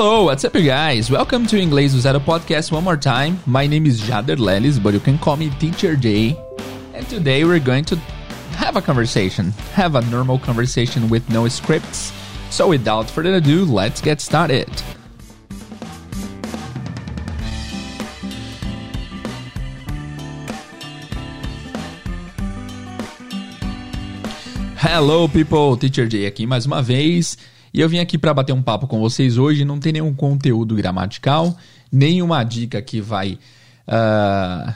Hello, what's up, you guys? Welcome to Inglês do Zero podcast one more time. My name is Jader Lelis, but you can call me Teacher J. And today we're going to have a conversation, have a normal conversation with no scripts. So without further ado, let's get started. Hello, people! Teacher J aqui mais uma vez. E eu vim aqui para bater um papo com vocês hoje. Não tem nenhum conteúdo gramatical, nenhuma dica que vai uh,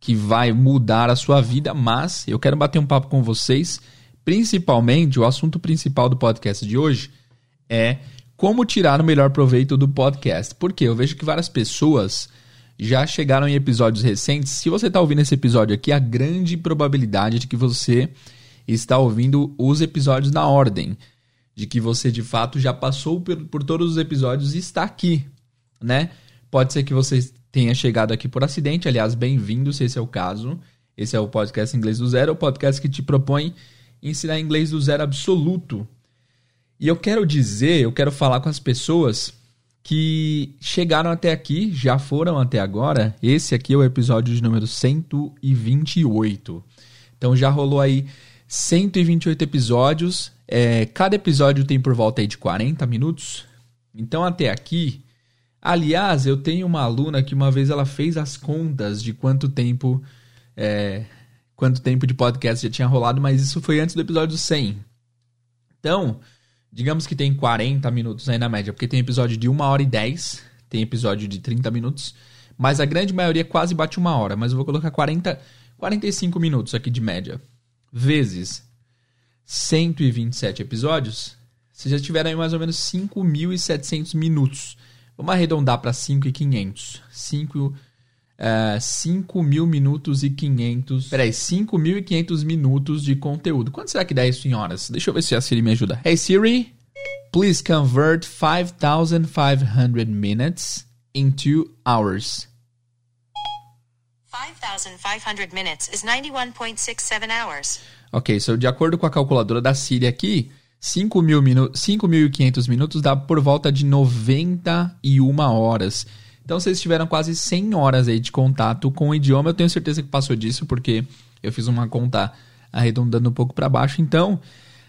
que vai mudar a sua vida, mas eu quero bater um papo com vocês. Principalmente, o assunto principal do podcast de hoje é como tirar o melhor proveito do podcast. Porque eu vejo que várias pessoas já chegaram em episódios recentes. Se você está ouvindo esse episódio aqui, a grande probabilidade de que você está ouvindo os episódios na ordem de que você de fato já passou por, por todos os episódios e está aqui, né? Pode ser que você tenha chegado aqui por acidente, aliás, bem-vindo se esse é o caso. Esse é o podcast Inglês do Zero, o podcast que te propõe ensinar inglês do zero absoluto. E eu quero dizer, eu quero falar com as pessoas que chegaram até aqui, já foram até agora. Esse aqui é o episódio de número 128. Então já rolou aí 128 episódios. É, cada episódio tem por volta de 40 minutos. Então, até aqui. Aliás, eu tenho uma aluna que uma vez ela fez as contas de quanto tempo. É, quanto tempo de podcast já tinha rolado, mas isso foi antes do episódio 100. Então, digamos que tem 40 minutos aí na média, porque tem episódio de 1 hora e 10, tem episódio de 30 minutos, mas a grande maioria quase bate uma hora, mas eu vou colocar 40, 45 minutos aqui de média vezes 127 episódios, vocês já tiveram aí mais ou menos 5.700 minutos. Vamos arredondar para 5.500. 5 uh, 5 mil minutos e 500. Peraí, 5.500 minutos de conteúdo. Quanto será que dá isso em horas? Deixa eu ver se a Siri me ajuda. Hey Siri, please convert 5,500 minutes into hours. 5,500 minutes is 91.67 hours. Ok, so de acordo com a calculadora da Siri aqui, 5.500 minutos dá por volta de 91 horas. Então vocês tiveram quase 100 horas aí de contato com o idioma. Eu tenho certeza que passou disso porque eu fiz uma conta arredondando um pouco para baixo. Então,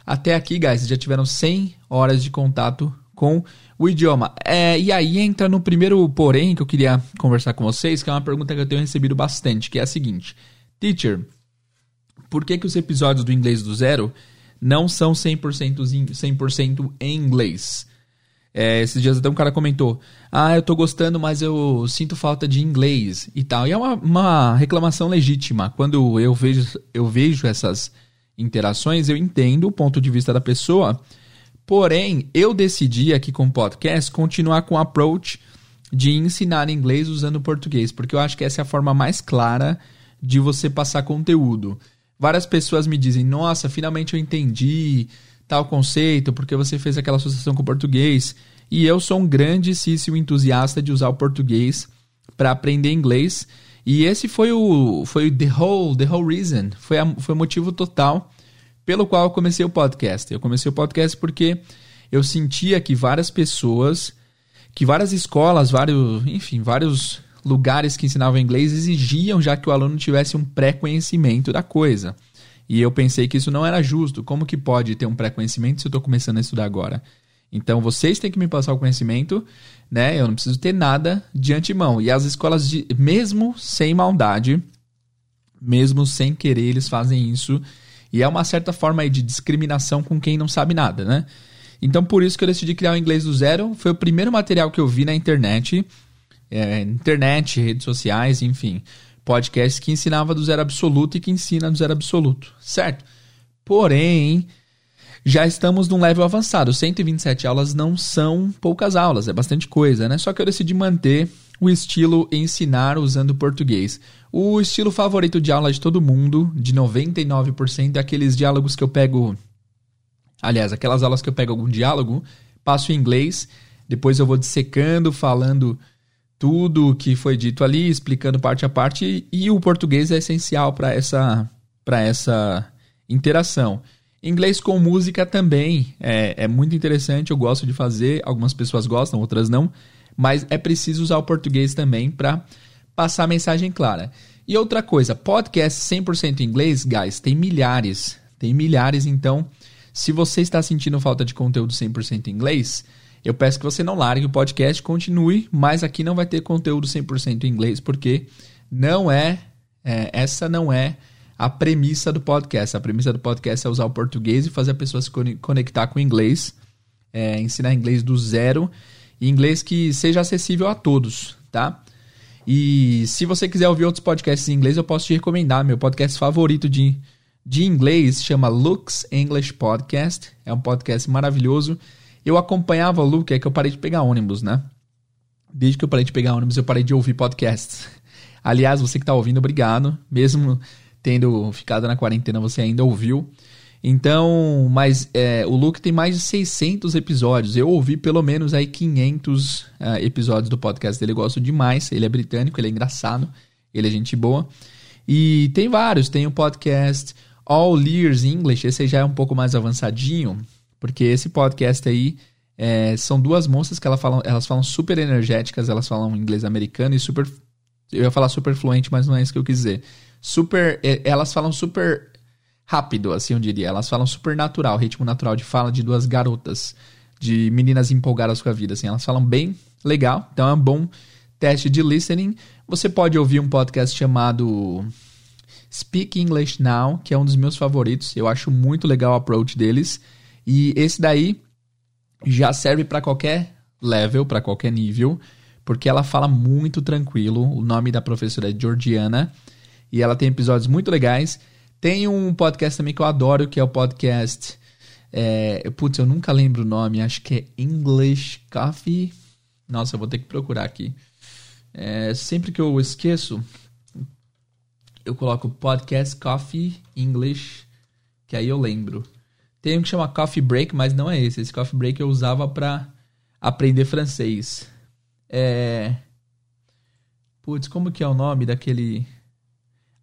até aqui, guys, já tiveram 100 horas de contato com o idioma. É, e aí entra no primeiro porém que eu queria conversar com vocês, que é uma pergunta que eu tenho recebido bastante, que é a seguinte: Teacher, por que, que os episódios do Inglês do Zero não são 100%, 100 em inglês? É, esses dias até um cara comentou: Ah, eu tô gostando, mas eu sinto falta de inglês e tal. E é uma, uma reclamação legítima. Quando eu vejo, eu vejo essas interações, eu entendo o ponto de vista da pessoa Porém, eu decidi aqui com o podcast continuar com o approach de ensinar inglês usando português, porque eu acho que essa é a forma mais clara de você passar conteúdo. Várias pessoas me dizem: "Nossa, finalmente eu entendi tal conceito, porque você fez aquela associação com o português". E eu sou um grandíssimo entusiasta de usar o português para aprender inglês. E esse foi o foi the whole the whole reason, foi, a, foi o motivo total pelo qual eu comecei o podcast. Eu comecei o podcast porque eu sentia que várias pessoas, que várias escolas, vários, enfim, vários lugares que ensinavam inglês exigiam já que o aluno tivesse um pré-conhecimento da coisa. E eu pensei que isso não era justo. Como que pode ter um pré-conhecimento se eu estou começando a estudar agora? Então vocês têm que me passar o conhecimento, né? Eu não preciso ter nada de antemão. E as escolas, de, mesmo sem maldade, mesmo sem querer, eles fazem isso e é uma certa forma aí de discriminação com quem não sabe nada, né? Então por isso que eu decidi criar o inglês do zero. Foi o primeiro material que eu vi na internet, é, internet, redes sociais, enfim, podcast que ensinava do zero absoluto e que ensina do zero absoluto, certo? Porém, já estamos num level avançado. 127 aulas não são poucas aulas, é bastante coisa, né? Só que eu decidi manter o estilo ensinar usando português. O estilo favorito de aula de todo mundo, de 99%, é aqueles diálogos que eu pego. Aliás, aquelas aulas que eu pego algum diálogo, passo em inglês, depois eu vou dissecando, falando tudo o que foi dito ali, explicando parte a parte, e o português é essencial para essa, essa interação. Inglês com música também é, é muito interessante, eu gosto de fazer, algumas pessoas gostam, outras não, mas é preciso usar o português também para passar a mensagem clara. E outra coisa, podcast 100% em inglês, guys, tem milhares, tem milhares, então se você está sentindo falta de conteúdo 100% em inglês, eu peço que você não largue o podcast, continue, mas aqui não vai ter conteúdo 100% em inglês, porque não é, é essa não é a premissa do podcast. A premissa do podcast é usar o português e fazer a pessoa se conectar com o inglês, é, ensinar inglês do zero, e inglês que seja acessível a todos, tá? E se você quiser ouvir outros podcasts em inglês, eu posso te recomendar. Meu podcast favorito de, de inglês chama Lux English Podcast. É um podcast maravilhoso. Eu acompanhava o Luke, é que eu parei de pegar ônibus, né? Desde que eu parei de pegar ônibus, eu parei de ouvir podcasts. Aliás, você que está ouvindo, obrigado. Mesmo tendo ficado na quarentena, você ainda ouviu. Então, mas é, o Luke tem mais de 600 episódios. Eu ouvi pelo menos aí 500 uh, é, episódios do podcast dele. Eu gosto demais. Ele é britânico, ele é engraçado, ele é gente boa. E tem vários. Tem o podcast All Ears English. Esse já é um pouco mais avançadinho, porque esse podcast aí é, são duas moças que elas falam, elas falam super energéticas. Elas falam inglês americano e super. Eu ia falar super fluente, mas não é isso que eu quis dizer super. É, elas falam super rápido, assim eu diria. Elas falam super natural, ritmo natural de fala de duas garotas, de meninas empolgadas com a vida, assim. Elas falam bem legal, então é um bom teste de listening. Você pode ouvir um podcast chamado Speak English Now, que é um dos meus favoritos. Eu acho muito legal o approach deles. E esse daí já serve para qualquer level, para qualquer nível, porque ela fala muito tranquilo. O nome da professora é Georgiana. E ela tem episódios muito legais. Tem um podcast também que eu adoro, que é o podcast. É, putz, eu nunca lembro o nome, acho que é English Coffee. Nossa, eu vou ter que procurar aqui. É, sempre que eu esqueço, eu coloco podcast Coffee English, que aí eu lembro. Tem um que chama Coffee Break, mas não é esse. Esse Coffee Break eu usava para aprender francês. É. Putz, como que é o nome daquele.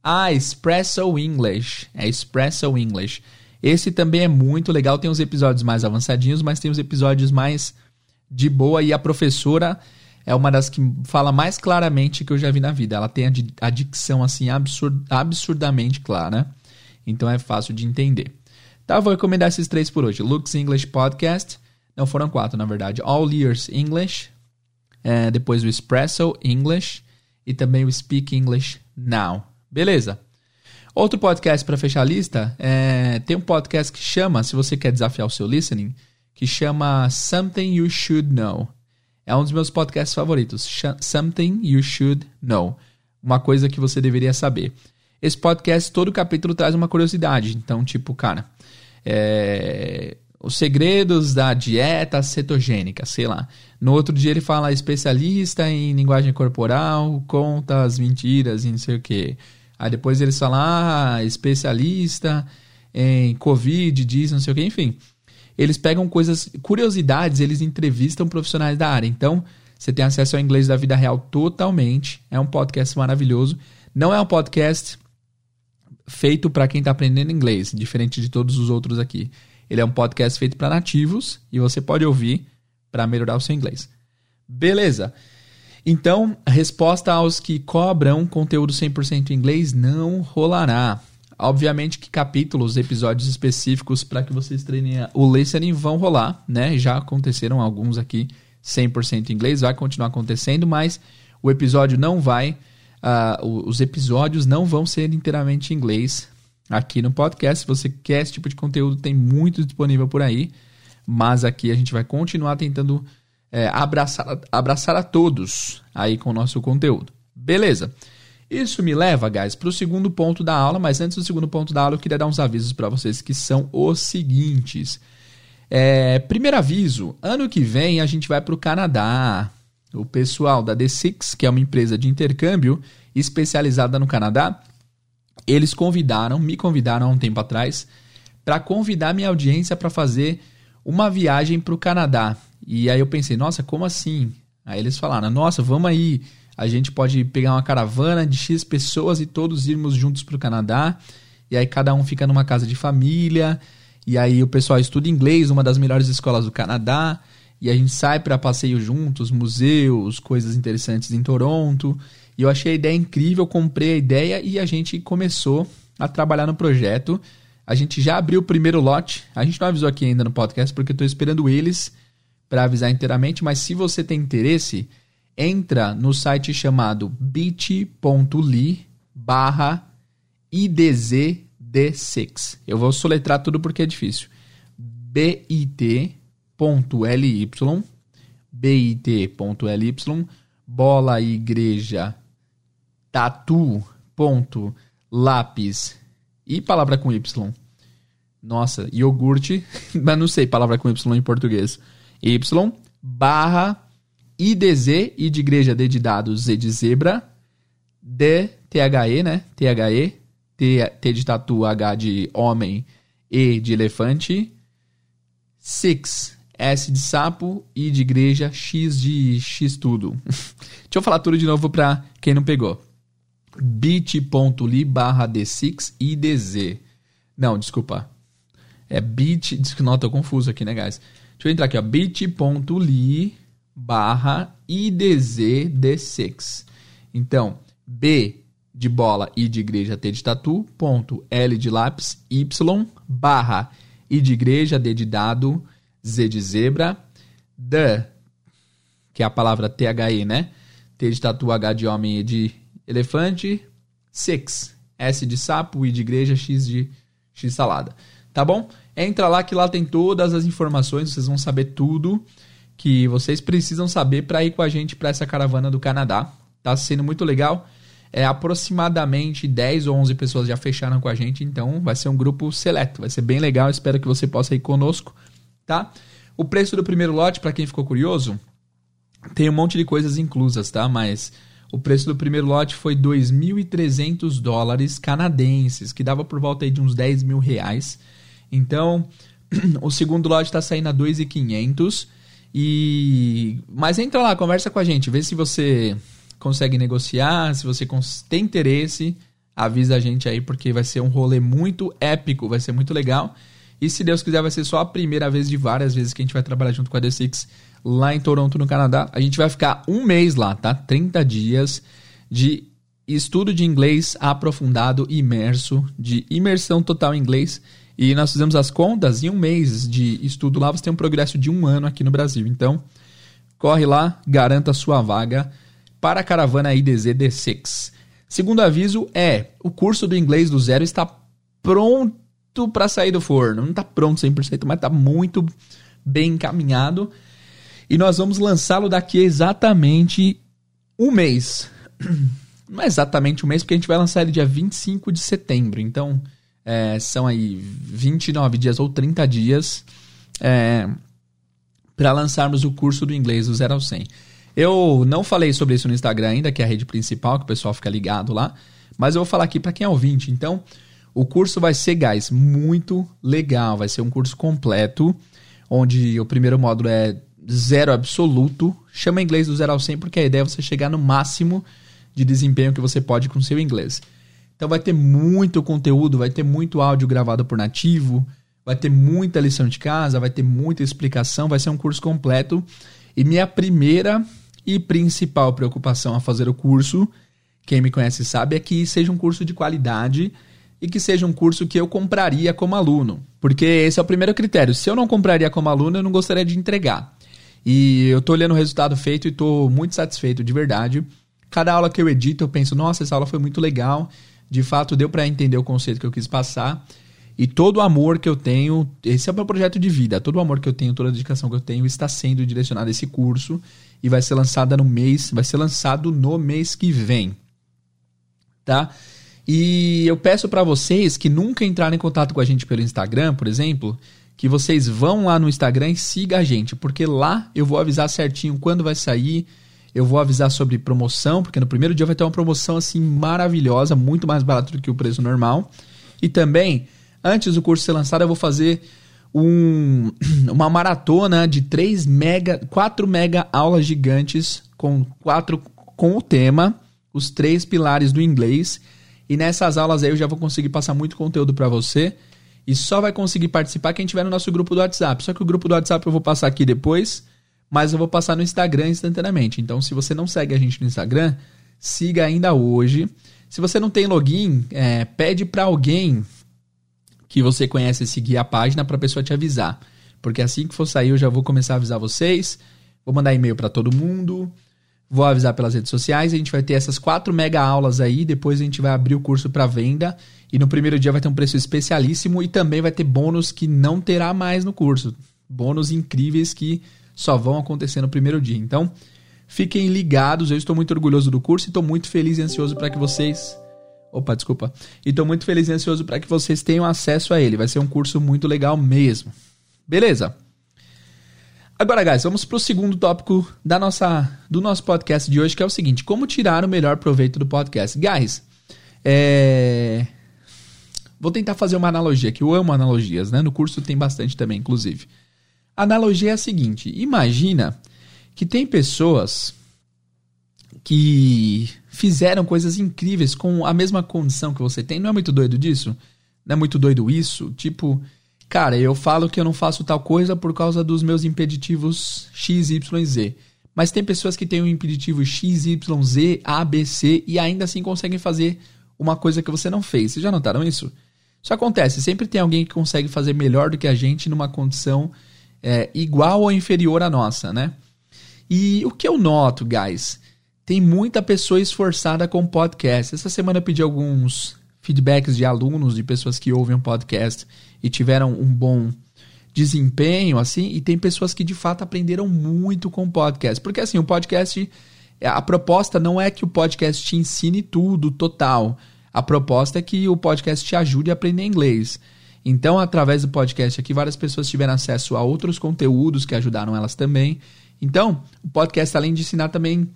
Ah, Espresso English. É Espresso English. Esse também é muito legal. Tem uns episódios mais avançadinhos, mas tem uns episódios mais de boa. E a professora é uma das que fala mais claramente que eu já vi na vida. Ela tem a dicção assim absurd, absurdamente clara. Então é fácil de entender. Tá, vou recomendar esses três por hoje. Lux English Podcast. Não, foram quatro, na verdade. All Years English. É, depois o Espresso English. E também o Speak English Now. Beleza. Outro podcast para fechar a lista, é, tem um podcast que chama, se você quer desafiar o seu listening, que chama Something You Should Know. É um dos meus podcasts favoritos. Something You Should Know. Uma coisa que você deveria saber. Esse podcast, todo capítulo traz uma curiosidade. Então, tipo, cara, é, os segredos da dieta cetogênica, sei lá. No outro dia ele fala especialista em linguagem corporal, conta as mentiras e não sei o que. Aí depois eles falam, ah, especialista em Covid, diz não sei o que, enfim. Eles pegam coisas, curiosidades, eles entrevistam profissionais da área. Então, você tem acesso ao inglês da vida real totalmente. É um podcast maravilhoso. Não é um podcast feito para quem está aprendendo inglês, diferente de todos os outros aqui. Ele é um podcast feito para nativos e você pode ouvir para melhorar o seu inglês. Beleza. Então, resposta aos que cobram conteúdo 100% em inglês não rolará. Obviamente que capítulos, episódios específicos para que vocês treinem o listening vão rolar, né? Já aconteceram alguns aqui 100% em inglês, vai continuar acontecendo, mas o episódio não vai, uh, os episódios não vão ser inteiramente em inglês aqui no podcast. Se você quer esse tipo de conteúdo, tem muito disponível por aí, mas aqui a gente vai continuar tentando é, abraçar, abraçar a todos aí com o nosso conteúdo. Beleza. Isso me leva, guys, para o segundo ponto da aula, mas antes do segundo ponto da aula eu queria dar uns avisos para vocês que são os seguintes. É, primeiro aviso, ano que vem a gente vai para o Canadá. O pessoal da The6, que é uma empresa de intercâmbio especializada no Canadá, eles convidaram, me convidaram há um tempo atrás, para convidar minha audiência para fazer uma viagem para o Canadá. E aí eu pensei, nossa, como assim? Aí eles falaram, nossa, vamos aí, a gente pode pegar uma caravana de X pessoas e todos irmos juntos para o Canadá. E aí cada um fica numa casa de família E aí o pessoal estuda inglês, uma das melhores escolas do Canadá, e a gente sai para passeio juntos, museus, coisas interessantes em Toronto. E eu achei a ideia incrível, comprei a ideia e a gente começou a trabalhar no projeto. A gente já abriu o primeiro lote. A gente não avisou aqui ainda no podcast porque eu estou esperando eles para avisar inteiramente, mas se você tem interesse, entra no site chamado bit.ly barra IDZD6. Eu vou soletrar tudo porque é difícil. bit.ly bit.ly bola igreja tatu ponto lápis e palavra com y. Nossa, iogurte, mas não sei palavra com y em português. y barra IDZ, I de igreja, D de dado, Z de zebra, D, THE, né? THE, T, T de tatu, H de homem, E de elefante, six, S de sapo, I de igreja, X de X tudo. Deixa eu falar tudo de novo para quem não pegou. bit.ly barra D6 IDZ. Não, desculpa. É bit... Não, tô confuso aqui, né, guys? Deixa eu entrar aqui, ó. bit.ly barra IDZD6. Então, B de bola, I de igreja, T de tatu, ponto, L de lápis, Y, barra, I de igreja, D de dado, Z de zebra, D, que é a palavra THE, né? T de tatu, H de homem, E de elefante, six, S de sapo, I de igreja, X de X salada. Tá bom? Entra lá que lá tem todas as informações, vocês vão saber tudo que vocês precisam saber para ir com a gente para essa caravana do Canadá. Tá sendo muito legal. É aproximadamente 10 ou 11 pessoas já fecharam com a gente, então vai ser um grupo seleto, vai ser bem legal. Espero que você possa ir conosco, tá? O preço do primeiro lote, para quem ficou curioso, tem um monte de coisas inclusas, tá? Mas o preço do primeiro lote foi 2.300 dólares canadenses, que dava por volta aí de uns 10 mil reais. Então, o segundo lote está saindo a 2.500 e mas entra lá, conversa com a gente, vê se você consegue negociar, se você tem interesse, avisa a gente aí porque vai ser um rolê muito épico, vai ser muito legal. E se Deus quiser, vai ser só a primeira vez de várias vezes que a gente vai trabalhar junto com a D6 lá em Toronto, no Canadá. A gente vai ficar um mês lá, tá? 30 dias de estudo de inglês aprofundado, imerso, de imersão total em inglês. E nós fizemos as contas, em um mês de estudo lá, você tem um progresso de um ano aqui no Brasil. Então, corre lá, garanta sua vaga para a caravana IDZ D6. Segundo aviso é, o curso do inglês do zero está pronto para sair do forno. Não está pronto 100%, mas está muito bem encaminhado. E nós vamos lançá-lo daqui exatamente um mês. Não é exatamente um mês, porque a gente vai lançar ele dia 25 de setembro. Então, é, são aí 29 dias ou 30 dias é, para lançarmos o curso do inglês do 0 ao 100. Eu não falei sobre isso no Instagram ainda, que é a rede principal, que o pessoal fica ligado lá, mas eu vou falar aqui para quem é ouvinte. Então, o curso vai ser, guys, muito legal. Vai ser um curso completo, onde o primeiro módulo é zero absoluto. Chama inglês do 0 ao 100 porque a ideia é você chegar no máximo de desempenho que você pode com seu inglês. Então vai ter muito conteúdo, vai ter muito áudio gravado por nativo, vai ter muita lição de casa, vai ter muita explicação, vai ser um curso completo. E minha primeira e principal preocupação a fazer o curso, quem me conhece sabe, é que seja um curso de qualidade e que seja um curso que eu compraria como aluno. Porque esse é o primeiro critério. Se eu não compraria como aluno, eu não gostaria de entregar. E eu tô olhando o resultado feito e tô muito satisfeito, de verdade. Cada aula que eu edito, eu penso, nossa, essa aula foi muito legal de fato deu para entender o conceito que eu quis passar. E todo o amor que eu tenho, esse é o meu projeto de vida, todo o amor que eu tenho, toda a dedicação que eu tenho está sendo direcionado a esse curso e vai ser lançado no mês, vai ser lançado no mês que vem. Tá? E eu peço para vocês que nunca entraram em contato com a gente pelo Instagram, por exemplo, que vocês vão lá no Instagram e sigam a gente, porque lá eu vou avisar certinho quando vai sair, eu vou avisar sobre promoção, porque no primeiro dia vai ter uma promoção assim maravilhosa, muito mais barato do que o preço normal. E também, antes do curso ser lançado, eu vou fazer um, uma maratona de 3 mega, 4 mega aulas gigantes com quatro com o tema, os três pilares do inglês. E nessas aulas aí eu já vou conseguir passar muito conteúdo para você. E só vai conseguir participar quem tiver no nosso grupo do WhatsApp. Só que o grupo do WhatsApp eu vou passar aqui depois, mas eu vou passar no Instagram instantaneamente. Então, se você não segue a gente no Instagram, siga ainda hoje. Se você não tem login, é, pede para alguém que você conhece seguir a página para a pessoa te avisar. Porque assim que for sair, eu já vou começar a avisar vocês. Vou mandar e-mail para todo mundo. Vou avisar pelas redes sociais. A gente vai ter essas quatro mega aulas aí. Depois a gente vai abrir o curso para venda. E no primeiro dia vai ter um preço especialíssimo. E também vai ter bônus que não terá mais no curso. Bônus incríveis que só vão acontecer no primeiro dia. Então, fiquem ligados. Eu estou muito orgulhoso do curso e estou muito feliz e ansioso para que vocês. Opa, desculpa. E estou muito feliz e ansioso para que vocês tenham acesso a ele. Vai ser um curso muito legal mesmo. Beleza? Agora, guys, vamos para o segundo tópico da nossa, do nosso podcast de hoje, que é o seguinte: como tirar o melhor proveito do podcast. Guys, é... vou tentar fazer uma analogia, que eu amo analogias, né? No curso tem bastante também, inclusive. A analogia é a seguinte: imagina que tem pessoas que fizeram coisas incríveis com a mesma condição que você tem. Não é muito doido disso? Não é muito doido isso? Tipo, Cara, eu falo que eu não faço tal coisa por causa dos meus impeditivos X, Y, Z. Mas tem pessoas que têm um impeditivo X, Y, Z, A, B, C e ainda assim conseguem fazer uma coisa que você não fez. Vocês já notaram isso? Isso acontece. Sempre tem alguém que consegue fazer melhor do que a gente numa condição é, igual ou inferior à nossa, né? E o que eu noto, guys? Tem muita pessoa esforçada com podcast. Essa semana eu pedi alguns feedbacks de alunos, de pessoas que ouvem o um podcast e tiveram um bom desempenho, assim, e tem pessoas que de fato aprenderam muito com o podcast. Porque assim, o podcast, a proposta não é que o podcast te ensine tudo, total. A proposta é que o podcast te ajude a aprender inglês. Então, através do podcast aqui, várias pessoas tiveram acesso a outros conteúdos que ajudaram elas também. Então, o podcast, além de ensinar, também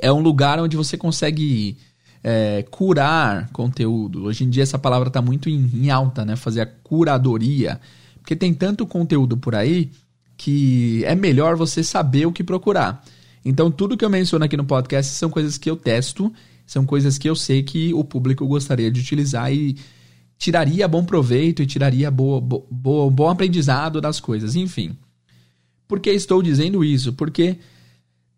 é um lugar onde você consegue é, curar conteúdo. Hoje em dia essa palavra está muito em, em, alta, né? Fazer a curadoria. Porque tem tanto conteúdo por aí que é melhor você saber o que procurar. Então, tudo que eu menciono aqui no podcast são coisas que eu testo, são coisas que eu sei que o público gostaria de utilizar e tiraria bom proveito e tiraria boa, bom aprendizado das coisas. Enfim. Por que estou dizendo isso? Porque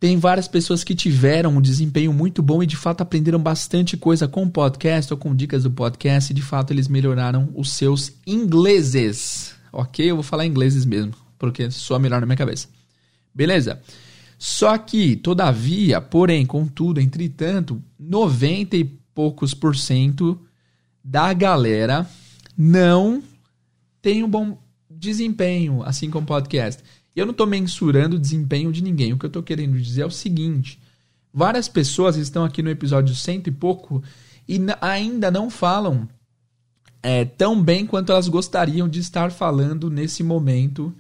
tem várias pessoas que tiveram um desempenho muito bom e de fato aprenderam bastante coisa com o podcast ou com dicas do podcast e de fato eles melhoraram os seus ingleses. Ok? Eu vou falar ingleses mesmo, porque soa melhor na minha cabeça. Beleza? Só que, todavia, porém, contudo, entretanto, 90 e poucos por cento da galera não tem um bom desempenho, assim como podcast. E eu não estou mensurando o desempenho de ninguém. O que eu estou querendo dizer é o seguinte: várias pessoas estão aqui no episódio cento e pouco e ainda não falam é, tão bem quanto elas gostariam de estar falando nesse momento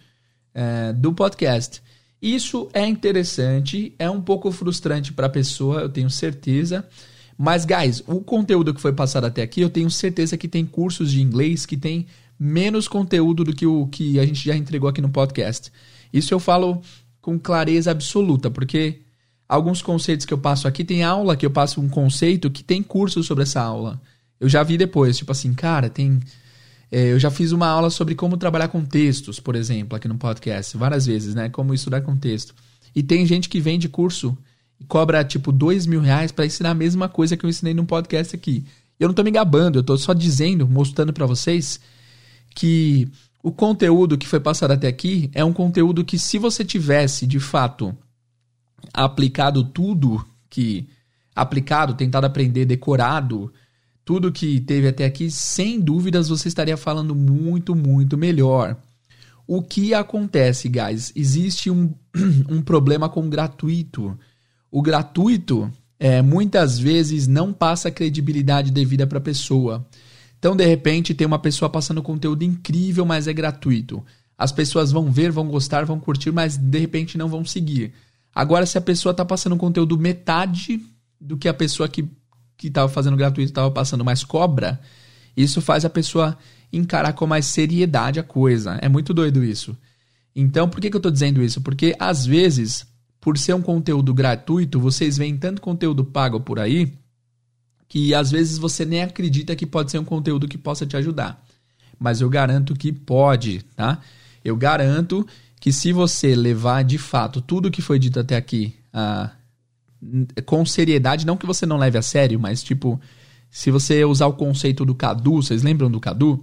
é, do podcast. Isso é interessante, é um pouco frustrante para a pessoa, eu tenho certeza. Mas, guys, o conteúdo que foi passado até aqui, eu tenho certeza que tem cursos de inglês que tem menos conteúdo do que o que a gente já entregou aqui no podcast. Isso eu falo com clareza absoluta, porque alguns conceitos que eu passo aqui, tem aula que eu passo um conceito que tem curso sobre essa aula. Eu já vi depois, tipo assim, cara, tem. É, eu já fiz uma aula sobre como trabalhar com textos, por exemplo, aqui no podcast, várias vezes, né? Como estudar com texto. E tem gente que vende curso e cobra, tipo, dois mil reais para ensinar a mesma coisa que eu ensinei no podcast aqui. Eu não tô me gabando, eu tô só dizendo, mostrando para vocês que o conteúdo que foi passado até aqui é um conteúdo que, se você tivesse de fato aplicado tudo que. aplicado, tentado aprender, decorado, tudo que teve até aqui, sem dúvidas você estaria falando muito, muito melhor. O que acontece, guys? Existe um, um problema com o gratuito. O gratuito é, muitas vezes não passa credibilidade devida para a pessoa. Então, de repente, tem uma pessoa passando conteúdo incrível, mas é gratuito. As pessoas vão ver, vão gostar, vão curtir, mas de repente não vão seguir. Agora, se a pessoa está passando conteúdo metade do que a pessoa que estava fazendo gratuito estava passando, mas cobra, isso faz a pessoa encarar com mais seriedade a coisa. É muito doido isso. Então, por que, que eu estou dizendo isso? Porque às vezes, por ser um conteúdo gratuito, vocês veem tanto conteúdo pago por aí que às vezes você nem acredita que pode ser um conteúdo que possa te ajudar. mas eu garanto que pode, tá? Eu garanto que se você levar de fato tudo que foi dito até aqui ah, com seriedade, não que você não leve a sério, mas tipo, se você usar o conceito do Cadu, vocês lembram do Cadu?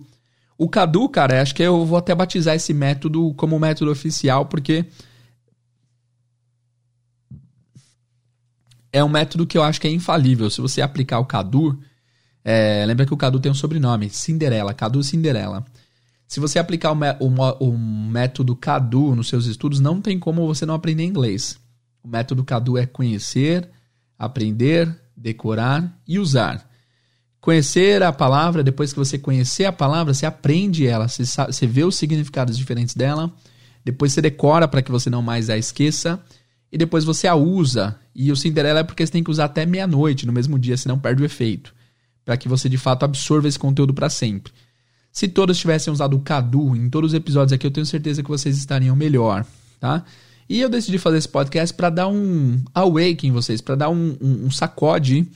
O Cadu, cara, acho que eu vou até batizar esse método como método oficial, porque é um método que eu acho que é infalível. Se você aplicar o Cadu, é, lembra que o Cadu tem um sobrenome, Cinderela, Cadu Cinderela. Se você aplicar o, o, o método Cadu nos seus estudos, não tem como você não aprender inglês. O método Cadu é conhecer, aprender, decorar e usar. Conhecer a palavra, depois que você conhecer a palavra, você aprende ela, você, sabe, você vê os significados diferentes dela, depois você decora para que você não mais a esqueça, e depois você a usa. E o Cinderela é porque você tem que usar até meia-noite no mesmo dia, senão perde o efeito para que você de fato absorva esse conteúdo para sempre. Se todos tivessem usado o Cadu em todos os episódios aqui, eu tenho certeza que vocês estariam melhor, tá? E eu decidi fazer esse podcast para dar um awake em vocês, para dar um, um, um sacode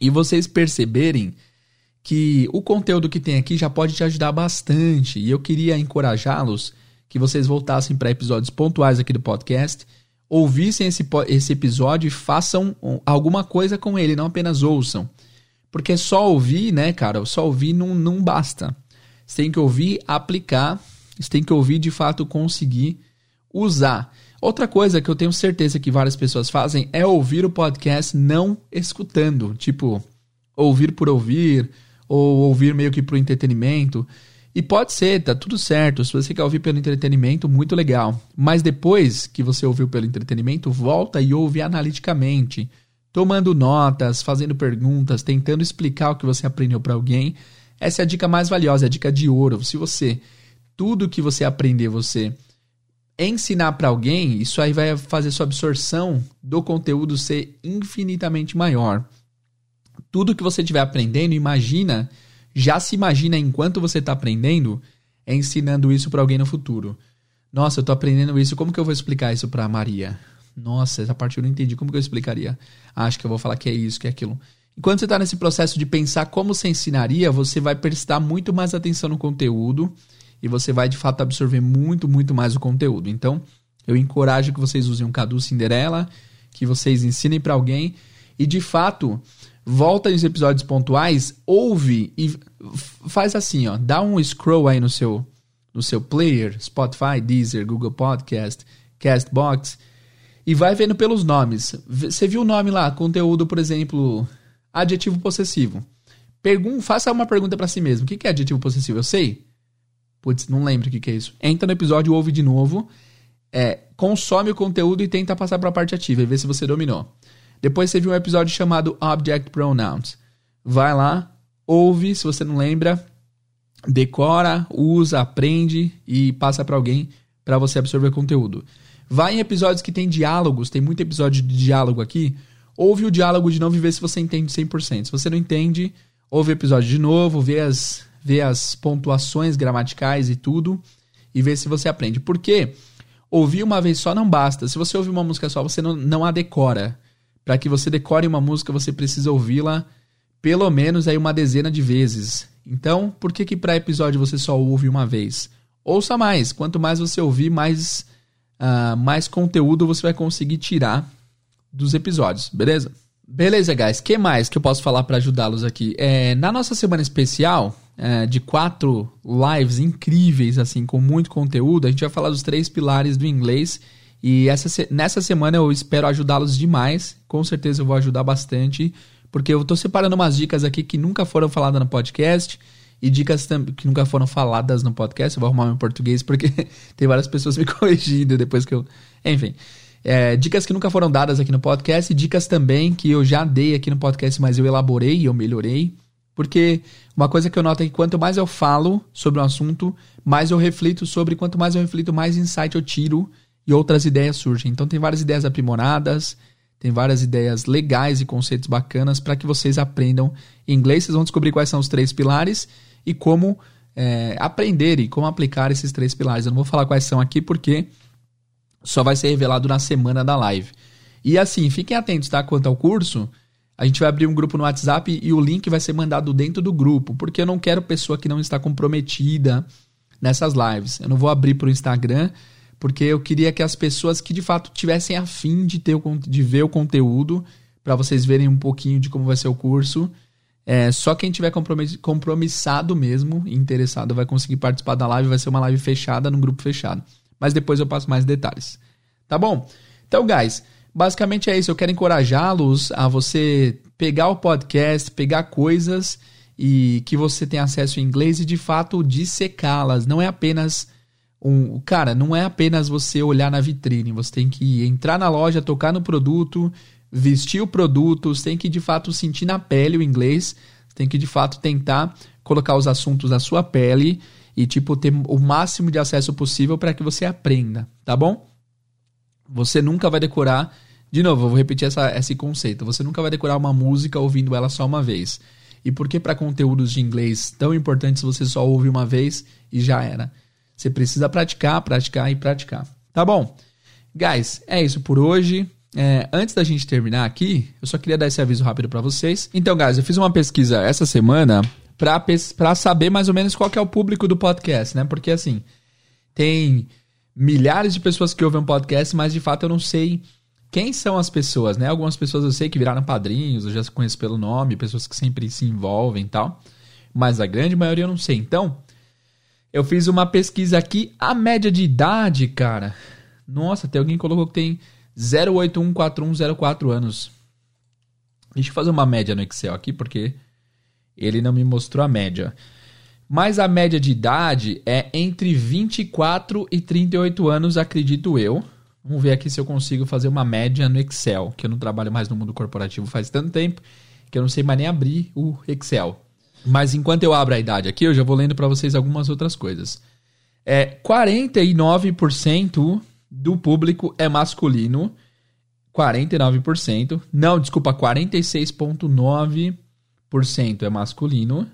e vocês perceberem que o conteúdo que tem aqui já pode te ajudar bastante. E eu queria encorajá-los que vocês voltassem para episódios pontuais aqui do podcast, ouvissem esse, esse episódio e façam alguma coisa com ele, não apenas ouçam. Porque só ouvir, né, cara? Só ouvir não, não basta. Você tem que ouvir, aplicar. Você tem que ouvir, de fato, conseguir usar. Outra coisa que eu tenho certeza que várias pessoas fazem é ouvir o podcast não escutando. Tipo, ouvir por ouvir, ou ouvir meio que pro entretenimento. E pode ser, tá tudo certo. Se você quer ouvir pelo entretenimento, muito legal. Mas depois que você ouviu pelo entretenimento, volta e ouve analiticamente tomando notas, fazendo perguntas, tentando explicar o que você aprendeu para alguém. Essa é a dica mais valiosa, é a dica de ouro. Se você tudo que você aprender, você ensinar para alguém, isso aí vai fazer sua absorção do conteúdo ser infinitamente maior. Tudo que você estiver aprendendo, imagina, já se imagina enquanto você está aprendendo, ensinando isso para alguém no futuro. Nossa, eu estou aprendendo isso, como que eu vou explicar isso para Maria? Nossa, essa parte eu não entendi. Como que eu explicaria? Acho que eu vou falar que é isso, que é aquilo. Enquanto você está nesse processo de pensar como você ensinaria, você vai prestar muito mais atenção no conteúdo e você vai de fato absorver muito, muito mais o conteúdo. Então, eu encorajo que vocês usem um Cadu Cinderela, que vocês ensinem para alguém e de fato volta nos episódios pontuais, ouve e faz assim, ó, dá um scroll aí no seu no seu player, Spotify, Deezer, Google Podcast, Castbox e vai vendo pelos nomes. Você viu o nome lá, conteúdo, por exemplo, adjetivo possessivo. Pergun faça uma pergunta para si mesmo. O que é adjetivo possessivo? Eu sei? Putz, não lembro o que é isso. Entra no episódio, ouve de novo, é, consome o conteúdo e tenta passar para a parte ativa e ver se você dominou. Depois viu um episódio chamado Object Pronouns. Vai lá, ouve, se você não lembra, decora, usa, aprende e passa para alguém para você absorver conteúdo. Vai em episódios que tem diálogos, tem muito episódio de diálogo aqui. Ouve o diálogo de novo e vê se você entende 100%. Se você não entende, ouve o episódio de novo, vê as, vê as pontuações gramaticais e tudo, e vê se você aprende. Porque ouvir uma vez só não basta. Se você ouvir uma música só, você não, não a decora. Para que você decore uma música, você precisa ouvi-la pelo menos aí uma dezena de vezes. Então, por que que para episódio você só ouve uma vez? Ouça mais. Quanto mais você ouvir, mais uh, mais conteúdo você vai conseguir tirar dos episódios, beleza? Beleza, guys. Que mais que eu posso falar para ajudá-los aqui? É, na nossa semana especial, é, de quatro lives incríveis, assim, com muito conteúdo, a gente vai falar dos três pilares do inglês. E essa, nessa semana eu espero ajudá-los demais. Com certeza eu vou ajudar bastante, porque eu estou separando umas dicas aqui que nunca foram faladas no podcast e dicas que nunca foram faladas no podcast. Eu vou arrumar meu português porque tem várias pessoas me corrigindo depois que eu. Enfim. É, dicas que nunca foram dadas aqui no podcast e dicas também que eu já dei aqui no podcast, mas eu elaborei e eu melhorei. Porque uma coisa que eu noto é que quanto mais eu falo sobre um assunto, mais eu reflito sobre, quanto mais eu reflito, mais insight eu tiro e outras ideias surgem. Então tem várias ideias aprimoradas, tem várias ideias legais e conceitos bacanas para que vocês aprendam inglês. Vocês vão descobrir quais são os três pilares e como é, aprender e como aplicar esses três pilares. Eu não vou falar quais são aqui porque só vai ser revelado na semana da live. E assim, fiquem atentos, tá? Quanto ao curso, A gente vai abrir um grupo no WhatsApp e o link vai ser mandado dentro do grupo, porque eu não quero pessoa que não está comprometida nessas lives. Eu não vou abrir para o Instagram, porque eu queria que as pessoas que de fato tivessem afim de, ter o, de ver o conteúdo, para vocês verem um pouquinho de como vai ser o curso. É, só quem tiver compromissado mesmo, interessado, vai conseguir participar da live. Vai ser uma live fechada, num grupo fechado. Mas depois eu passo mais detalhes. Tá bom? Então, guys, basicamente é isso. Eu quero encorajá-los a você pegar o podcast, pegar coisas e que você tem acesso em inglês e de fato dissecá-las. Não é apenas um. Cara, não é apenas você olhar na vitrine. Você tem que entrar na loja, tocar no produto, vestir o produto. Você tem que de fato sentir na pele o inglês. Você tem que de fato tentar colocar os assuntos na sua pele e tipo ter o máximo de acesso possível para que você aprenda, tá bom? Você nunca vai decorar de novo, eu vou repetir essa, esse conceito. Você nunca vai decorar uma música ouvindo ela só uma vez. E por que para conteúdos de inglês tão importantes você só ouve uma vez e já era? Você precisa praticar, praticar e praticar. Tá bom? Guys, é isso por hoje. É, antes da gente terminar aqui, eu só queria dar esse aviso rápido para vocês. Então, guys, eu fiz uma pesquisa essa semana para saber mais ou menos qual é o público do podcast, né? Porque assim, tem milhares de pessoas que ouvem um podcast, mas de fato eu não sei quem são as pessoas, né? Algumas pessoas eu sei que viraram padrinhos, eu já conheço pelo nome, pessoas que sempre se envolvem e tal. Mas a grande maioria eu não sei. Então, eu fiz uma pesquisa aqui, a média de idade, cara. Nossa, tem alguém que colocou que tem 0814104 anos. Deixa eu fazer uma média no Excel aqui, porque ele não me mostrou a média. Mas a média de idade é entre 24 e 38 anos, acredito eu. Vamos ver aqui se eu consigo fazer uma média no Excel, que eu não trabalho mais no mundo corporativo faz tanto tempo que eu não sei mais nem abrir o Excel. Mas enquanto eu abro a idade aqui, eu já vou lendo para vocês algumas outras coisas. É, 49% do público é masculino. 49%. Não, desculpa, 46,9% é masculino.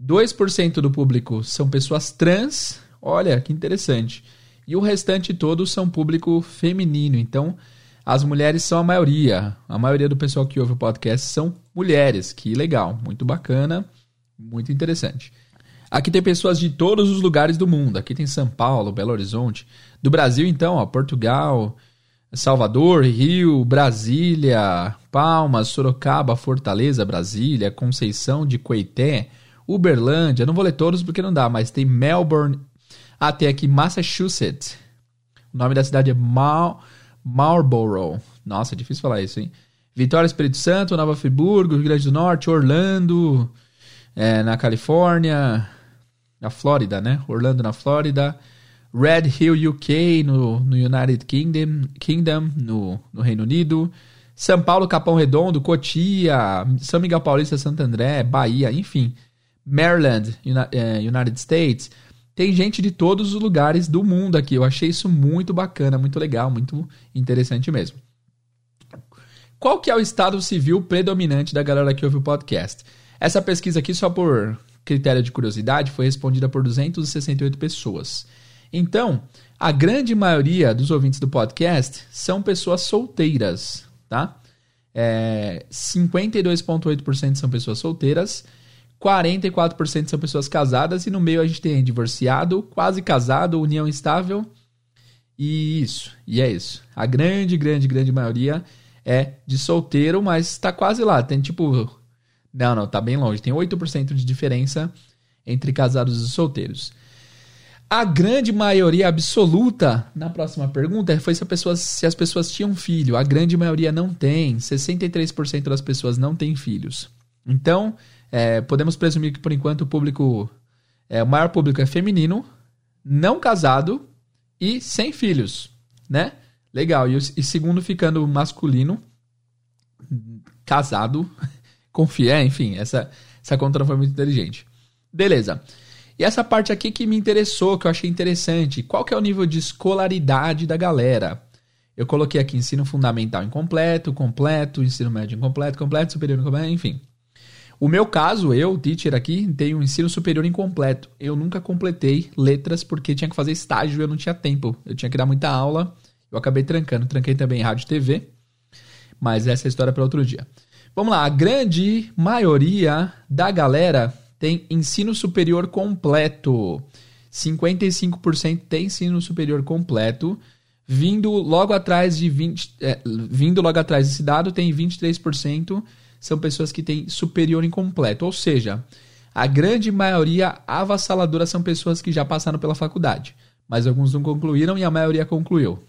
2% do público são pessoas trans. Olha que interessante e o restante todos são público feminino. Então, as mulheres são a maioria. A maioria do pessoal que ouve o podcast são mulheres. Que legal, muito bacana, muito interessante. Aqui tem pessoas de todos os lugares do mundo. Aqui tem São Paulo, Belo Horizonte. Do Brasil, então, ó, Portugal, Salvador, Rio, Brasília, Palmas, Sorocaba, Fortaleza, Brasília, Conceição de Coité, Uberlândia. Não vou ler todos porque não dá, mas tem Melbourne, tem aqui Massachusetts. O nome da cidade é Mar Marlborough. Nossa, é difícil falar isso, hein? Vitória, Espírito Santo, Nova Friburgo, Rio Grande do Norte, Orlando, é, na Califórnia, na Flórida, né? Orlando, na Flórida. Red Hill, UK, no, no United Kingdom, Kingdom no, no Reino Unido. São Paulo, Capão Redondo, Cotia, São Miguel Paulista, Santo André, Bahia, enfim. Maryland, é, United States. Tem gente de todos os lugares do mundo aqui. Eu achei isso muito bacana, muito legal, muito interessante mesmo. Qual que é o estado civil predominante da galera que ouve o podcast? Essa pesquisa aqui, só por critério de curiosidade, foi respondida por 268 pessoas. Então, a grande maioria dos ouvintes do podcast são pessoas solteiras, tá? É, 52,8% são pessoas solteiras 44% são pessoas casadas e no meio a gente tem divorciado, quase casado, união estável. E isso, e é isso. A grande, grande, grande maioria é de solteiro, mas tá quase lá. Tem tipo. Não, não, tá bem longe. Tem 8% de diferença entre casados e solteiros. A grande maioria absoluta, na próxima pergunta, foi se, pessoa, se as pessoas tinham filho. A grande maioria não tem. 63% das pessoas não têm filhos. Então, é, podemos presumir que por enquanto o público, é, o maior público é feminino, não casado e sem filhos, né? Legal. E, e segundo ficando masculino, casado, confia, é, enfim, essa, essa conta foi muito inteligente. Beleza. E essa parte aqui que me interessou, que eu achei interessante, qual que é o nível de escolaridade da galera? Eu coloquei aqui ensino fundamental incompleto, completo, ensino médio incompleto, completo, superior incompleto, enfim. O meu caso, eu, teacher aqui, tenho um ensino superior incompleto. Eu nunca completei letras porque tinha que fazer estágio e eu não tinha tempo. Eu tinha que dar muita aula. Eu acabei trancando. Tranquei também rádio e TV. Mas essa é a história para outro dia. Vamos lá, a grande maioria da galera tem ensino superior completo. 55% tem ensino superior completo. Vindo logo atrás de 20, é, vindo logo atrás desse dado, tem 23% são pessoas que têm superior incompleto. Ou seja, a grande maioria avassaladora são pessoas que já passaram pela faculdade. Mas alguns não concluíram e a maioria concluiu.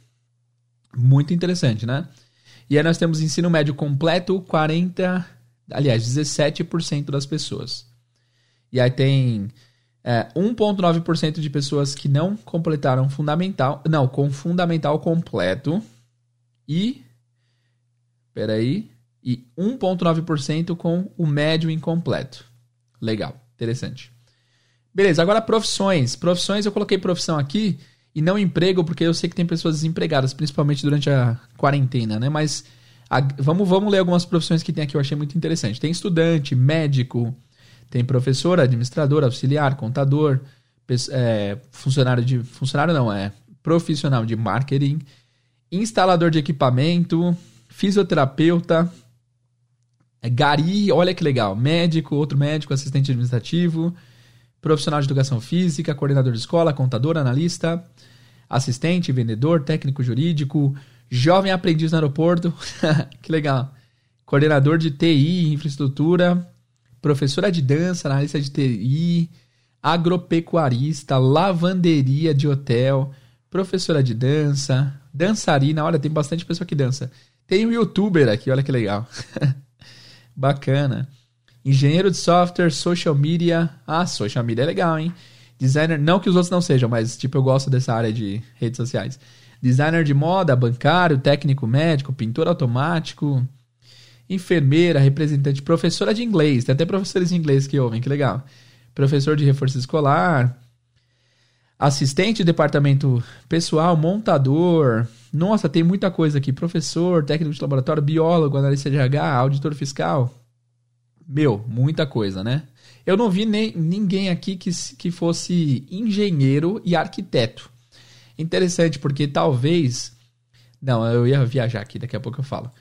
Muito interessante, né? E aí nós temos ensino médio completo, 40, aliás, 17% das pessoas. E aí tem é, 1,9% de pessoas que não completaram fundamental, não, com fundamental completo. E, peraí, e 1,9% com o médio incompleto. Legal, interessante. Beleza, agora profissões. Profissões, eu coloquei profissão aqui e não emprego, porque eu sei que tem pessoas desempregadas, principalmente durante a quarentena, né? Mas a, vamos, vamos ler algumas profissões que tem aqui, eu achei muito interessante. Tem estudante, médico, tem professor, administrador, auxiliar, contador, é, funcionário de. Funcionário não, é profissional de marketing, instalador de equipamento, fisioterapeuta, é, gari, olha que legal, médico, outro médico, assistente administrativo, profissional de educação física, coordenador de escola, contador, analista, assistente, vendedor, técnico jurídico, jovem aprendiz no aeroporto, que legal, coordenador de TI, infraestrutura, professora de dança, analista de TI, agropecuarista, lavanderia de hotel, professora de dança, dançarina, olha, tem bastante pessoa que dança. Tem um youtuber aqui, olha que legal. Bacana. Engenheiro de software, social media. Ah, social media é legal, hein? Designer, não que os outros não sejam, mas tipo, eu gosto dessa área de redes sociais. Designer de moda, bancário, técnico médico, pintor automático, enfermeira, representante, professora de inglês. Tem até professores de inglês que ouvem, que legal. Professor de reforço escolar, assistente de departamento pessoal, montador. Nossa, tem muita coisa aqui. Professor, técnico de laboratório, biólogo, analista de RH, auditor fiscal. Meu, muita coisa, né? Eu não vi nem, ninguém aqui que, que fosse engenheiro e arquiteto. Interessante, porque talvez. Não, eu ia viajar aqui, daqui a pouco eu falo.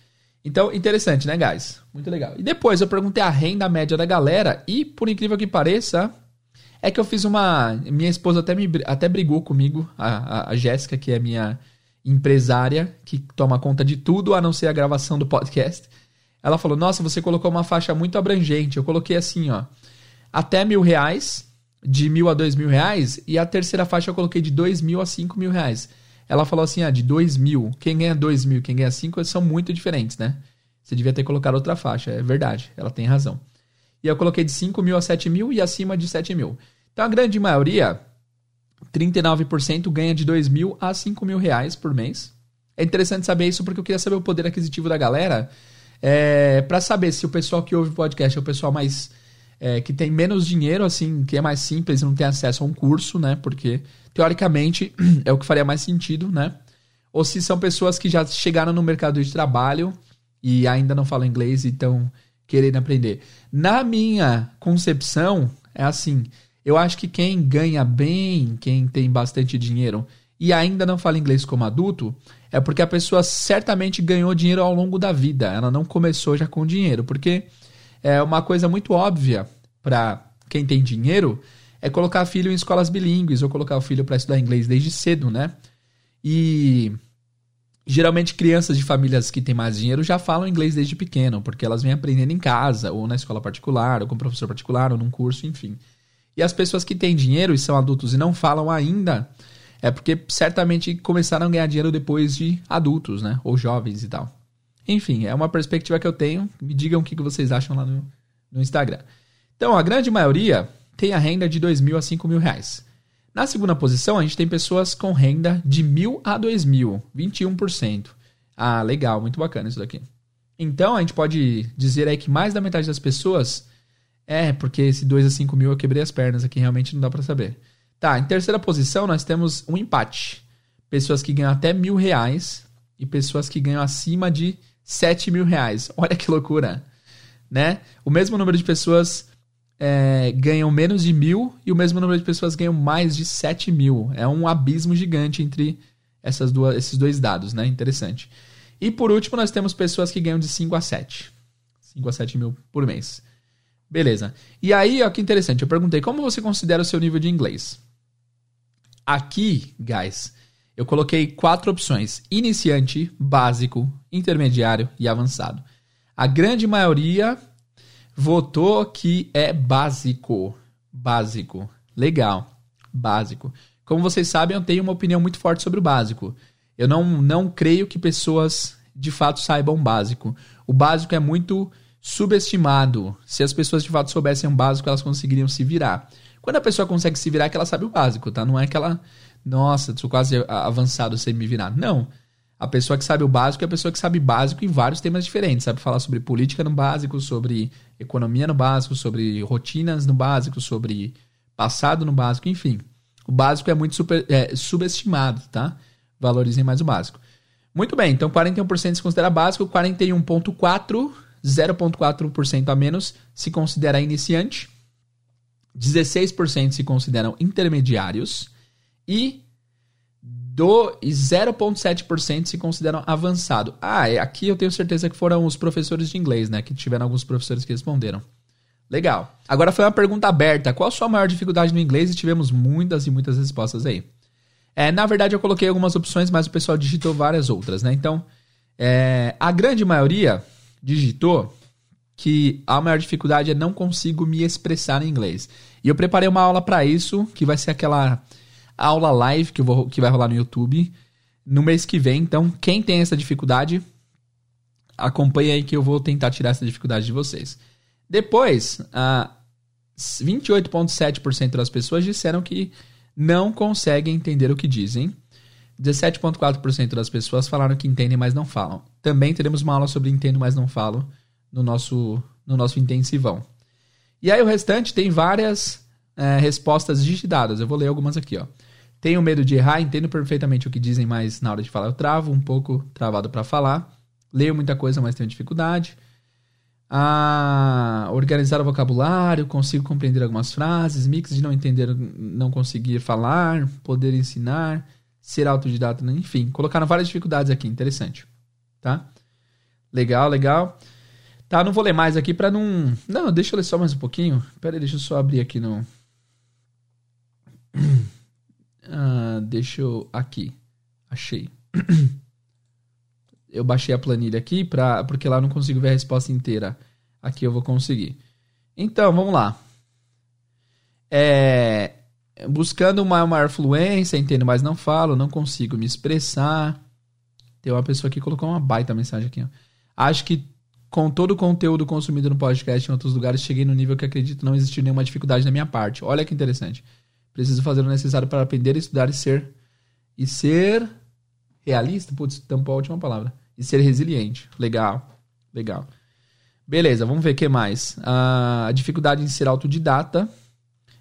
Então, interessante, né, guys? Muito legal. E depois eu perguntei a renda média da galera e, por incrível que pareça, é que eu fiz uma. Minha esposa até, me, até brigou comigo, a, a, a Jéssica, que é minha empresária, que toma conta de tudo a não ser a gravação do podcast. Ela falou: Nossa, você colocou uma faixa muito abrangente. Eu coloquei assim, ó. Até mil reais, de mil a dois mil reais, e a terceira faixa eu coloquei de dois mil a cinco mil reais. Ela falou assim: ah, de dois mil. Quem ganha dois mil, quem ganha cinco são muito diferentes, né? Você devia ter colocado outra faixa. É verdade, ela tem razão. E eu coloquei de 5 mil a 7 mil e acima de 7 mil. Então a grande maioria, 39% ganha de 2 mil a 5 mil reais por mês. É interessante saber isso porque eu queria saber o poder aquisitivo da galera. É, para saber se o pessoal que ouve o podcast é o pessoal mais. É, que tem menos dinheiro, assim, que é mais simples e não tem acesso a um curso, né? Porque, teoricamente, é o que faria mais sentido, né? Ou se são pessoas que já chegaram no mercado de trabalho e ainda não falam inglês e estão querendo aprender. Na minha concepção, é assim: eu acho que quem ganha bem, quem tem bastante dinheiro e ainda não fala inglês como adulto, é porque a pessoa certamente ganhou dinheiro ao longo da vida. Ela não começou já com dinheiro, porque é uma coisa muito óbvia para quem tem dinheiro é colocar filho em escolas bilíngues ou colocar o filho para estudar inglês desde cedo, né? E geralmente crianças de famílias que têm mais dinheiro já falam inglês desde pequeno, porque elas vêm aprendendo em casa, ou na escola particular, ou com professor particular, ou num curso, enfim. E as pessoas que têm dinheiro e são adultos e não falam ainda, é porque certamente começaram a ganhar dinheiro depois de adultos, né? Ou jovens e tal. Enfim, é uma perspectiva que eu tenho. Me digam o que vocês acham lá no, no Instagram. Então, a grande maioria tem a renda de 2 mil a 5 mil reais. Na segunda posição, a gente tem pessoas com renda de mil a 2 mil, 21%. Ah, legal, muito bacana isso daqui. Então, a gente pode dizer aí que mais da metade das pessoas é, porque esse 2 a 5 mil eu quebrei as pernas aqui, realmente não dá para saber. Tá, em terceira posição nós temos um empate. Pessoas que ganham até mil reais e pessoas que ganham acima de 7 mil reais. Olha que loucura, né? O mesmo número de pessoas é, ganham menos de mil e o mesmo número de pessoas ganham mais de 7 mil. É um abismo gigante entre essas duas, esses dois dados, né? Interessante. E por último, nós temos pessoas que ganham de 5 a 7. 5 a 7 mil por mês. Beleza. E aí, ó, que interessante. Eu perguntei como você considera o seu nível de inglês. Aqui, guys, eu coloquei quatro opções: iniciante, básico, intermediário e avançado. A grande maioria votou que é básico. Básico. Legal. Básico. Como vocês sabem, eu tenho uma opinião muito forte sobre o básico. Eu não, não creio que pessoas de fato saibam o básico. O básico é muito subestimado. Se as pessoas de fato soubessem o básico, elas conseguiriam se virar. Quando a pessoa consegue se virar, é que ela sabe o básico, tá? Não é que ela, nossa, sou quase avançado sem me virar. Não. A pessoa que sabe o básico é a pessoa que sabe básico em vários temas diferentes. Sabe falar sobre política no básico, sobre economia no básico, sobre rotinas no básico, sobre passado no básico, enfim. O básico é muito super, é, subestimado, tá? Valorizem mais o básico. Muito bem, então 41% se considera básico, 41,4%, 0,4% a menos se considera iniciante, 16% se consideram intermediários e do 0,7% se consideram avançado. Ah, é, aqui eu tenho certeza que foram os professores de inglês, né? Que tiveram alguns professores que responderam. Legal. Agora foi uma pergunta aberta. Qual a sua maior dificuldade no inglês? E tivemos muitas e muitas respostas aí. É, na verdade, eu coloquei algumas opções, mas o pessoal digitou várias outras, né? Então, é, a grande maioria digitou que a maior dificuldade é não consigo me expressar em inglês. E eu preparei uma aula para isso, que vai ser aquela aula live que, vou, que vai rolar no YouTube no mês que vem. Então, quem tem essa dificuldade, acompanhe aí que eu vou tentar tirar essa dificuldade de vocês. Depois, uh, 28,7% das pessoas disseram que não conseguem entender o que dizem. 17,4% das pessoas falaram que entendem, mas não falam. Também teremos uma aula sobre entendo, mas não falo no nosso, no nosso intensivão. E aí o restante tem várias é, respostas digitadas. Eu vou ler algumas aqui, ó. Tenho medo de errar, entendo perfeitamente o que dizem, mas na hora de falar eu travo, um pouco travado para falar. Leio muita coisa, mas tenho dificuldade. Ah, organizar o vocabulário, consigo compreender algumas frases, mix de não entender, não conseguir falar, poder ensinar, ser autodidata, enfim, colocaram várias dificuldades aqui, interessante, tá? Legal, legal. Tá, não vou ler mais aqui para não, não, deixa eu ler só mais um pouquinho. Pera aí, deixa eu só abrir aqui no Ah, deixa eu. Aqui. Achei. eu baixei a planilha aqui pra, porque lá eu não consigo ver a resposta inteira. Aqui eu vou conseguir. Então, vamos lá. É, buscando uma maior fluência, entendo, mas não falo, não consigo me expressar. Tem uma pessoa que colocou uma baita mensagem aqui. Ó. Acho que com todo o conteúdo consumido no podcast em outros lugares, cheguei no nível que acredito não existir nenhuma dificuldade da minha parte. Olha que interessante. Preciso fazer o necessário para aprender, estudar e ser. E ser realista? Putz, tampou a última palavra. E ser resiliente. Legal. Legal. Beleza, vamos ver o que mais. Uh, a dificuldade em ser autodidata.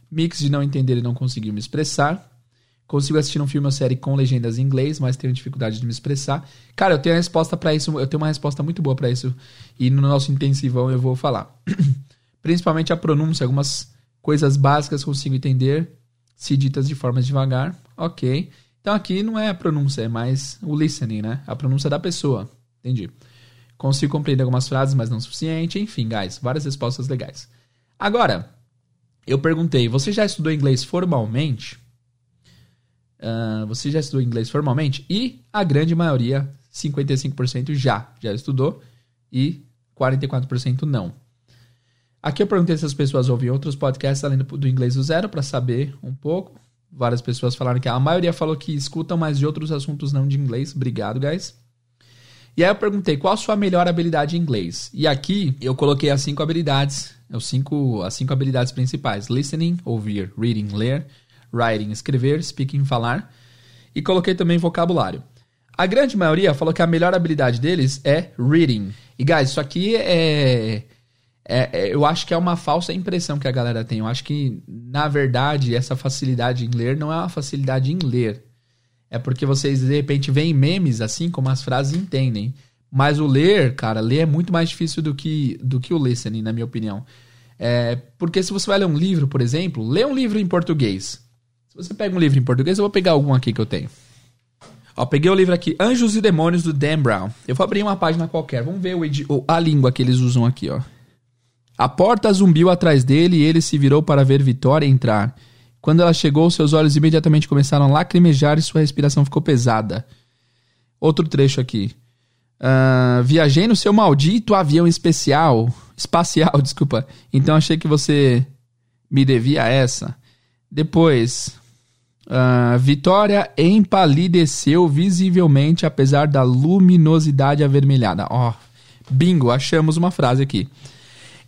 Mix de não entender e não conseguir me expressar. Consigo assistir um filme ou série com legendas em inglês, mas tenho dificuldade de me expressar. Cara, eu tenho a resposta para isso. Eu tenho uma resposta muito boa para isso. E no nosso intensivão eu vou falar. Principalmente a pronúncia. Algumas coisas básicas consigo entender se ditas de forma devagar, ok. Então aqui não é a pronúncia, é mais o listening, né? A pronúncia da pessoa. Entendi. Consigo compreender algumas frases, mas não o suficiente. Enfim, guys, várias respostas legais. Agora, eu perguntei: você já estudou inglês formalmente? Uh, você já estudou inglês formalmente? E a grande maioria, 55% já, já estudou e 44% não. Aqui eu perguntei se as pessoas ouvem outros podcasts além do, inglês do zero para saber um pouco. Várias pessoas falaram que a maioria falou que escutam, mas de outros assuntos não de inglês. Obrigado, guys. E aí eu perguntei qual a sua melhor habilidade em inglês. E aqui eu coloquei as cinco habilidades, os cinco, as cinco habilidades principais: listening, ouvir, reading, ler, writing, escrever, speaking, falar. E coloquei também vocabulário. A grande maioria falou que a melhor habilidade deles é reading. E guys, isso aqui é é, é, eu acho que é uma falsa impressão que a galera tem. Eu acho que, na verdade, essa facilidade em ler não é uma facilidade em ler. É porque vocês, de repente, veem memes assim, como as frases entendem. Mas o ler, cara, ler é muito mais difícil do que, do que o listening, na minha opinião. É, porque se você vai ler um livro, por exemplo, lê um livro em português. Se você pega um livro em português, eu vou pegar algum aqui que eu tenho. Ó, peguei o livro aqui, Anjos e Demônios, do Dan Brown. Eu vou abrir uma página qualquer. Vamos ver o, a língua que eles usam aqui, ó. A porta zumbiu atrás dele e ele se virou para ver Vitória entrar. Quando ela chegou, seus olhos imediatamente começaram a lacrimejar e sua respiração ficou pesada. Outro trecho aqui. Uh, viajei no seu maldito avião especial. Espacial, desculpa. Então achei que você me devia essa. Depois. Uh, Vitória empalideceu visivelmente apesar da luminosidade avermelhada. Ó, oh, bingo, achamos uma frase aqui.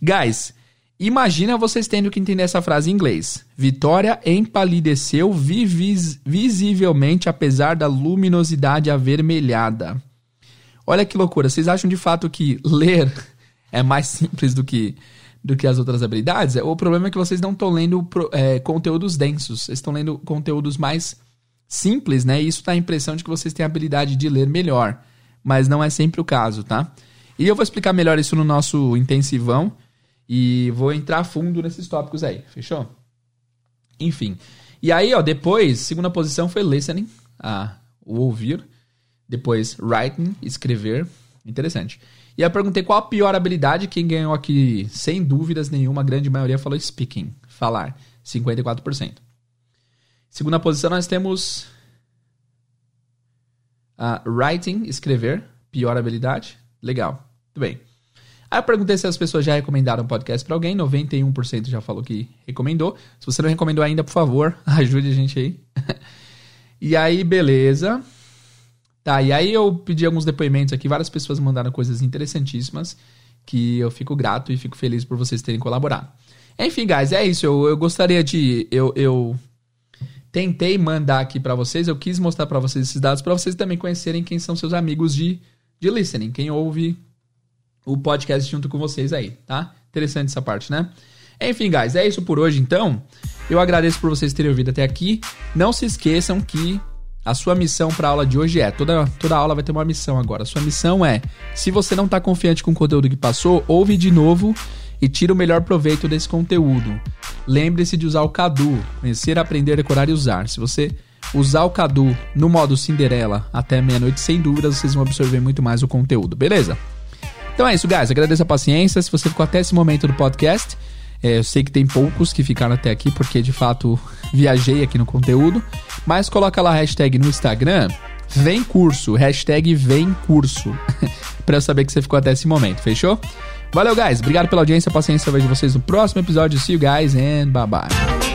Guys, imagina vocês tendo que entender essa frase em inglês. Vitória empalideceu vis visivelmente apesar da luminosidade avermelhada. Olha que loucura. Vocês acham de fato que ler é mais simples do que, do que as outras habilidades? O problema é que vocês não estão lendo é, conteúdos densos. Vocês estão lendo conteúdos mais simples, né? E isso dá a impressão de que vocês têm a habilidade de ler melhor. Mas não é sempre o caso, tá? E eu vou explicar melhor isso no nosso intensivão. E vou entrar fundo nesses tópicos aí, fechou? Enfim. E aí, ó, depois, segunda posição foi listening, a, o ouvir. Depois, writing, escrever. Interessante. E eu perguntei qual a pior habilidade. Quem ganhou aqui, sem dúvidas nenhuma, a grande maioria falou speaking, falar, 54%. Segunda posição, nós temos uh, writing, escrever, pior habilidade. Legal, tudo bem. Aí eu perguntei se as pessoas já recomendaram o podcast para alguém, 91% já falou que recomendou. Se você não recomendou ainda, por favor, ajude a gente aí. e aí, beleza. Tá, e aí eu pedi alguns depoimentos aqui, várias pessoas mandaram coisas interessantíssimas, que eu fico grato e fico feliz por vocês terem colaborado. Enfim, guys, é isso. Eu, eu gostaria de. Eu, eu tentei mandar aqui para vocês, eu quis mostrar para vocês esses dados, para vocês também conhecerem quem são seus amigos de, de listening, quem ouve o podcast junto com vocês aí, tá? Interessante essa parte, né? Enfim, guys, é isso por hoje então. Eu agradeço por vocês terem ouvido até aqui. Não se esqueçam que a sua missão para a aula de hoje é, toda, toda aula vai ter uma missão agora. A sua missão é, se você não está confiante com o conteúdo que passou, ouve de novo e tira o melhor proveito desse conteúdo. Lembre-se de usar o Cadu, conhecer, aprender, decorar e usar. Se você usar o Cadu no modo Cinderela até meia-noite, sem dúvidas vocês vão absorver muito mais o conteúdo, beleza? Então é isso, guys. Agradeço a paciência. Se você ficou até esse momento do podcast, é, eu sei que tem poucos que ficaram até aqui, porque de fato viajei aqui no conteúdo. Mas coloca lá a hashtag no Instagram, vem curso, hashtag vem curso, pra eu saber que você ficou até esse momento, fechou? Valeu, guys. Obrigado pela audiência, paciência. Eu vejo vocês no próximo episódio. See you guys and bye bye.